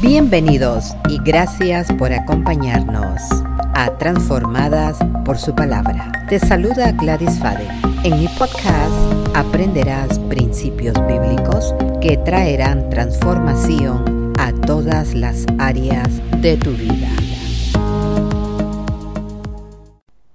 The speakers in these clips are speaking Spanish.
Bienvenidos y gracias por acompañarnos a Transformadas por su palabra. Te saluda Gladys Fade. En mi podcast aprenderás principios bíblicos que traerán transformación a todas las áreas de tu vida.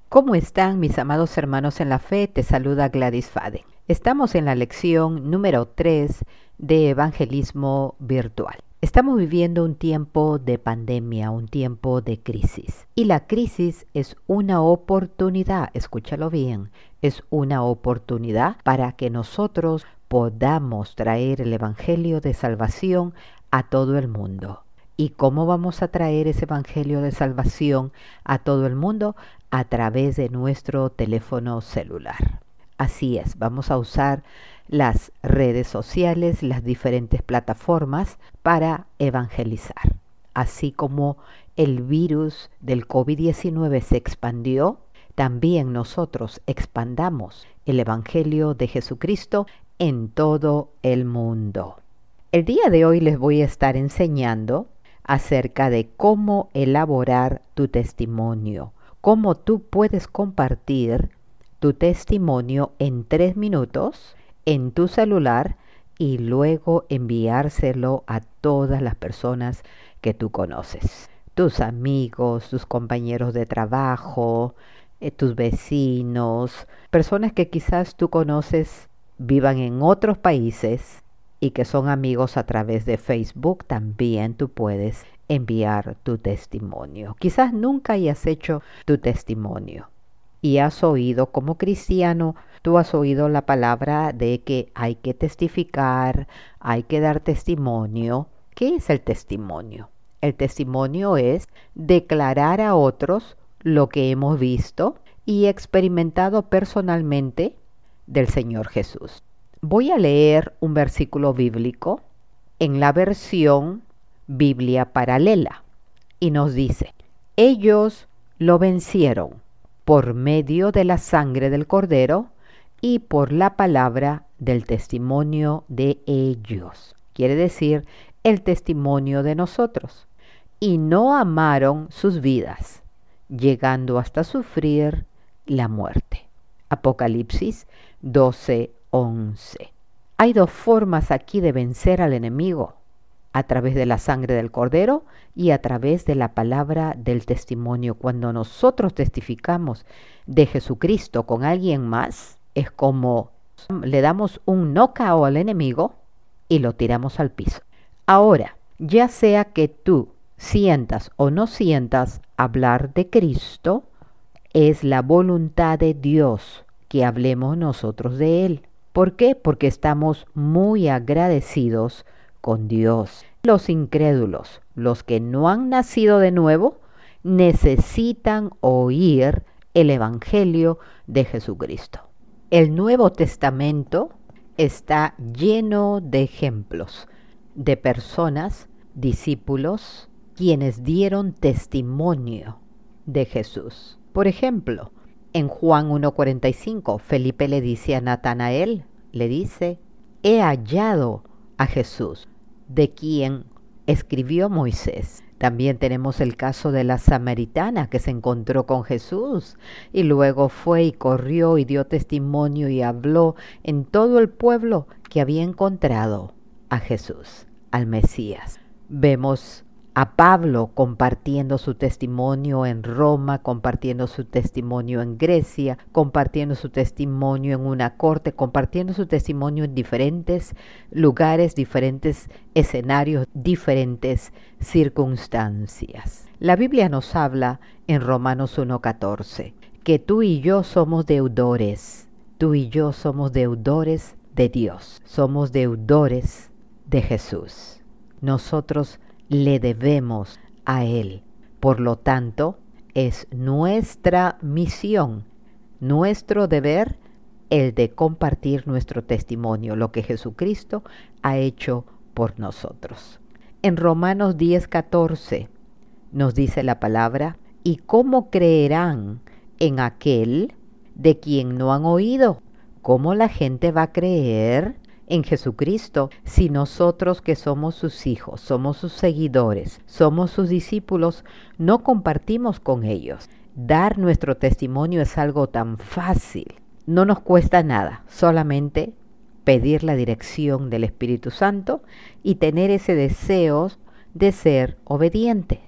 ¿Cómo están mis amados hermanos en la fe? Te saluda Gladys Fade. Estamos en la lección número 3 de Evangelismo Virtual. Estamos viviendo un tiempo de pandemia, un tiempo de crisis. Y la crisis es una oportunidad, escúchalo bien, es una oportunidad para que nosotros podamos traer el Evangelio de salvación a todo el mundo. ¿Y cómo vamos a traer ese Evangelio de salvación a todo el mundo? A través de nuestro teléfono celular. Así es, vamos a usar las redes sociales, las diferentes plataformas para evangelizar. Así como el virus del COVID-19 se expandió, también nosotros expandamos el Evangelio de Jesucristo en todo el mundo. El día de hoy les voy a estar enseñando acerca de cómo elaborar tu testimonio, cómo tú puedes compartir tu testimonio en tres minutos en tu celular y luego enviárselo a todas las personas que tú conoces. Tus amigos, tus compañeros de trabajo, eh, tus vecinos, personas que quizás tú conoces vivan en otros países y que son amigos a través de Facebook, también tú puedes enviar tu testimonio. Quizás nunca hayas hecho tu testimonio y has oído como cristiano Tú has oído la palabra de que hay que testificar, hay que dar testimonio. ¿Qué es el testimonio? El testimonio es declarar a otros lo que hemos visto y experimentado personalmente del Señor Jesús. Voy a leer un versículo bíblico en la versión Biblia paralela y nos dice, ellos lo vencieron por medio de la sangre del cordero y por la palabra del testimonio de ellos. Quiere decir el testimonio de nosotros. Y no amaron sus vidas, llegando hasta sufrir la muerte. Apocalipsis 12:11. Hay dos formas aquí de vencer al enemigo, a través de la sangre del cordero y a través de la palabra del testimonio. Cuando nosotros testificamos de Jesucristo con alguien más, es como le damos un knockout al enemigo y lo tiramos al piso. Ahora, ya sea que tú sientas o no sientas hablar de Cristo, es la voluntad de Dios que hablemos nosotros de Él. ¿Por qué? Porque estamos muy agradecidos con Dios. Los incrédulos, los que no han nacido de nuevo, necesitan oír el Evangelio de Jesucristo. El Nuevo Testamento está lleno de ejemplos de personas, discípulos, quienes dieron testimonio de Jesús. Por ejemplo, en Juan 1.45, Felipe le dice a Natanael, le dice, he hallado a Jesús, de quien escribió Moisés. También tenemos el caso de la samaritana que se encontró con Jesús y luego fue y corrió y dio testimonio y habló en todo el pueblo que había encontrado a Jesús, al Mesías. Vemos a Pablo compartiendo su testimonio en Roma, compartiendo su testimonio en Grecia, compartiendo su testimonio en una corte, compartiendo su testimonio en diferentes lugares, diferentes escenarios, diferentes circunstancias. La Biblia nos habla en Romanos 1.14 que tú y yo somos deudores, tú y yo somos deudores de Dios, somos deudores de Jesús. Nosotros le debemos a Él. Por lo tanto, es nuestra misión, nuestro deber, el de compartir nuestro testimonio, lo que Jesucristo ha hecho por nosotros. En Romanos 10:14 nos dice la palabra, ¿y cómo creerán en aquel de quien no han oído? ¿Cómo la gente va a creer en Jesucristo si nosotros que somos sus hijos, somos sus seguidores, somos sus discípulos, no compartimos con ellos? Dar nuestro testimonio es algo tan fácil. No nos cuesta nada, solamente pedir la dirección del Espíritu Santo y tener ese deseo de ser obediente.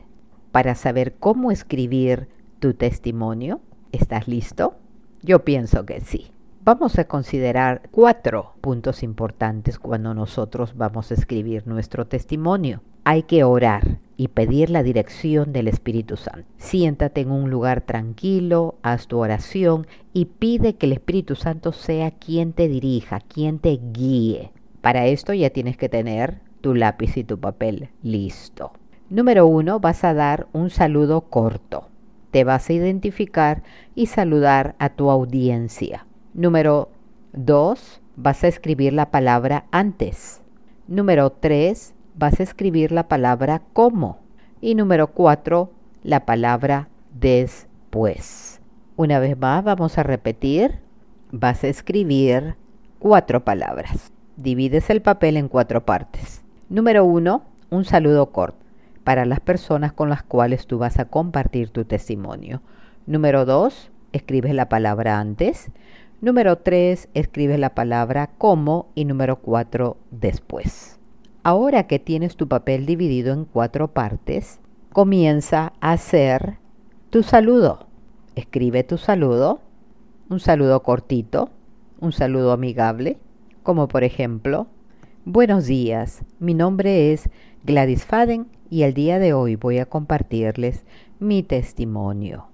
Para saber cómo escribir tu testimonio, ¿estás listo? Yo pienso que sí. Vamos a considerar cuatro puntos importantes cuando nosotros vamos a escribir nuestro testimonio. Hay que orar y pedir la dirección del Espíritu Santo. Siéntate en un lugar tranquilo, haz tu oración y pide que el Espíritu Santo sea quien te dirija, quien te guíe. Para esto ya tienes que tener tu lápiz y tu papel listo. Número uno, vas a dar un saludo corto. Te vas a identificar y saludar a tu audiencia. Número 2, vas a escribir la palabra antes. Número 3, vas a escribir la palabra como. Y número 4, la palabra después. Una vez más, vamos a repetir. Vas a escribir cuatro palabras. Divides el papel en cuatro partes. Número 1, un saludo corto para las personas con las cuales tú vas a compartir tu testimonio. Número 2, escribes la palabra antes. Número 3, escribes la palabra como y número 4, después. Ahora que tienes tu papel dividido en cuatro partes, comienza a hacer tu saludo. Escribe tu saludo, un saludo cortito, un saludo amigable, como por ejemplo, buenos días, mi nombre es Gladys Faden y el día de hoy voy a compartirles mi testimonio.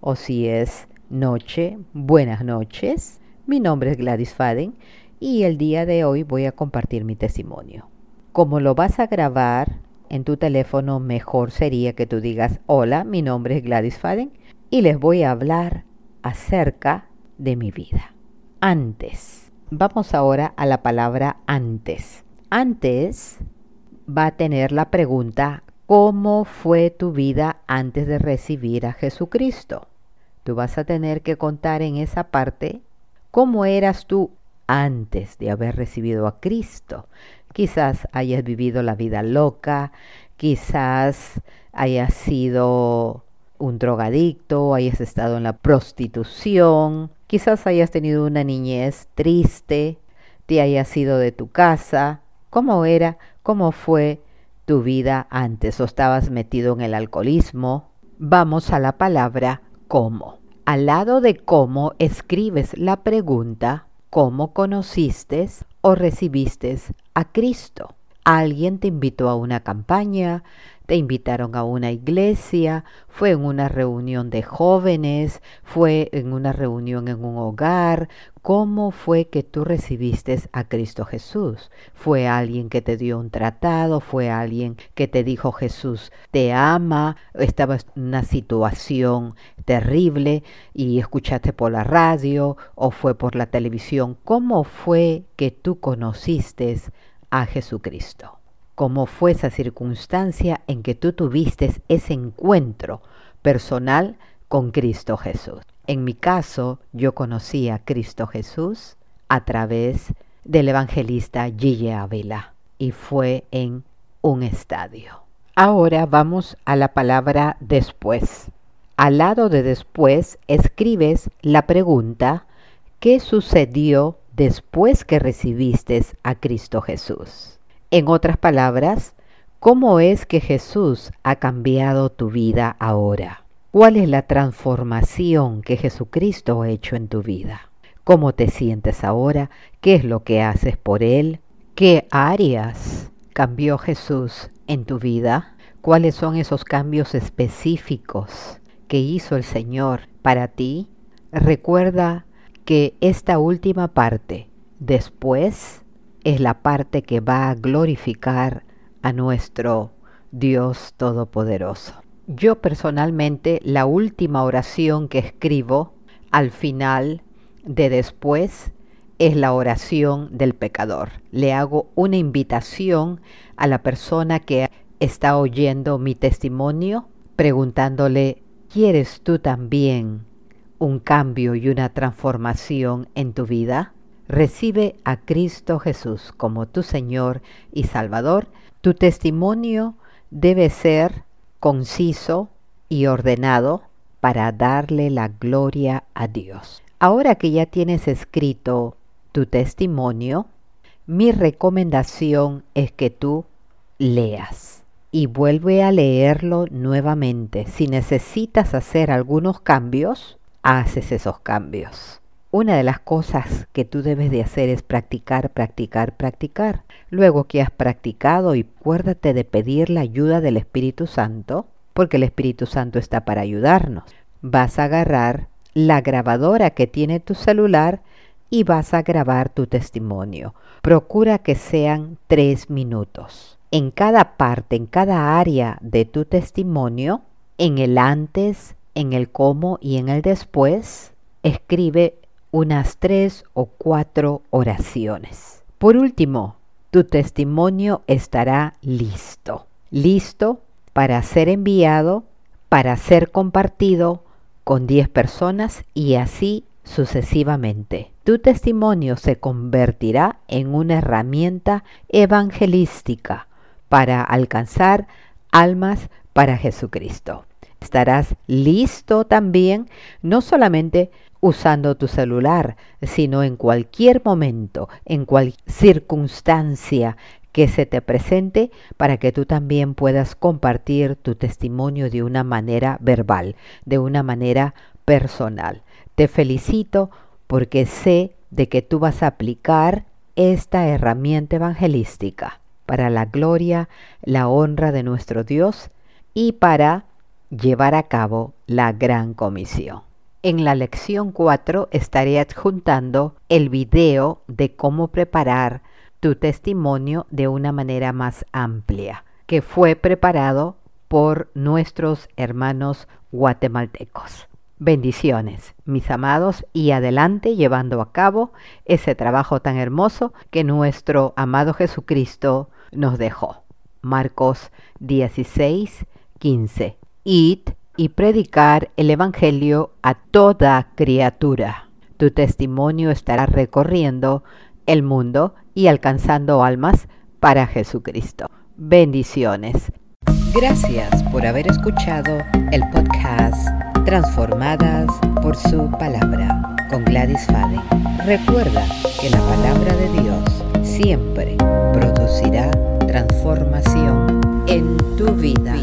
O si es noche, buenas noches. Mi nombre es Gladys Faden y el día de hoy voy a compartir mi testimonio. Como lo vas a grabar en tu teléfono, mejor sería que tú digas, hola, mi nombre es Gladys Faden y les voy a hablar acerca de mi vida. Antes. Vamos ahora a la palabra antes. Antes va a tener la pregunta, ¿cómo fue tu vida antes de recibir a Jesucristo? Tú vas a tener que contar en esa parte cómo eras tú antes de haber recibido a Cristo. Quizás hayas vivido la vida loca, quizás hayas sido un drogadicto, hayas estado en la prostitución, quizás hayas tenido una niñez triste, te hayas ido de tu casa. ¿Cómo era? ¿Cómo fue tu vida antes? ¿O estabas metido en el alcoholismo? Vamos a la palabra cómo. Al lado de cómo escribes la pregunta ¿cómo conociste o recibiste a Cristo? Alguien te invitó a una campaña, te invitaron a una iglesia, fue en una reunión de jóvenes, fue en una reunión en un hogar. ¿Cómo fue que tú recibiste a Cristo Jesús? ¿Fue alguien que te dio un tratado? ¿Fue alguien que te dijo Jesús te ama? ¿Estabas en una situación terrible y escuchaste por la radio o fue por la televisión? ¿Cómo fue que tú conociste a Jesucristo? Cómo fue esa circunstancia en que tú tuviste ese encuentro personal con Cristo Jesús. En mi caso, yo conocí a Cristo Jesús a través del evangelista Gille Avila y fue en un estadio. Ahora vamos a la palabra después. Al lado de después escribes la pregunta ¿qué sucedió después que recibiste a Cristo Jesús? En otras palabras, ¿cómo es que Jesús ha cambiado tu vida ahora? ¿Cuál es la transformación que Jesucristo ha hecho en tu vida? ¿Cómo te sientes ahora? ¿Qué es lo que haces por Él? ¿Qué áreas cambió Jesús en tu vida? ¿Cuáles son esos cambios específicos que hizo el Señor para ti? Recuerda que esta última parte, después es la parte que va a glorificar a nuestro Dios Todopoderoso. Yo personalmente la última oración que escribo al final de después es la oración del pecador. Le hago una invitación a la persona que está oyendo mi testimonio preguntándole, ¿quieres tú también un cambio y una transformación en tu vida? Recibe a Cristo Jesús como tu Señor y Salvador, tu testimonio debe ser conciso y ordenado para darle la gloria a Dios. Ahora que ya tienes escrito tu testimonio, mi recomendación es que tú leas y vuelve a leerlo nuevamente. Si necesitas hacer algunos cambios, haces esos cambios. Una de las cosas que tú debes de hacer es practicar, practicar, practicar. Luego que has practicado y acuérdate de pedir la ayuda del Espíritu Santo, porque el Espíritu Santo está para ayudarnos. Vas a agarrar la grabadora que tiene tu celular y vas a grabar tu testimonio. Procura que sean tres minutos. En cada parte, en cada área de tu testimonio, en el antes, en el cómo y en el después, escribe unas tres o cuatro oraciones. Por último, tu testimonio estará listo, listo para ser enviado, para ser compartido con 10 personas y así sucesivamente. Tu testimonio se convertirá en una herramienta evangelística para alcanzar almas para Jesucristo. Estarás listo también no solamente usando tu celular, sino en cualquier momento, en cualquier circunstancia que se te presente para que tú también puedas compartir tu testimonio de una manera verbal, de una manera personal. Te felicito porque sé de que tú vas a aplicar esta herramienta evangelística para la gloria, la honra de nuestro Dios y para llevar a cabo la gran comisión. En la lección 4 estaré adjuntando el video de cómo preparar tu testimonio de una manera más amplia, que fue preparado por nuestros hermanos guatemaltecos. Bendiciones, mis amados, y adelante llevando a cabo ese trabajo tan hermoso que nuestro amado Jesucristo nos dejó. Marcos 16, 15. Y predicar el Evangelio a toda criatura. Tu testimonio estará recorriendo el mundo y alcanzando almas para Jesucristo. Bendiciones. Gracias por haber escuchado el podcast Transformadas por su palabra con Gladys Faden. Recuerda que la palabra de Dios siempre producirá transformación en tu vida.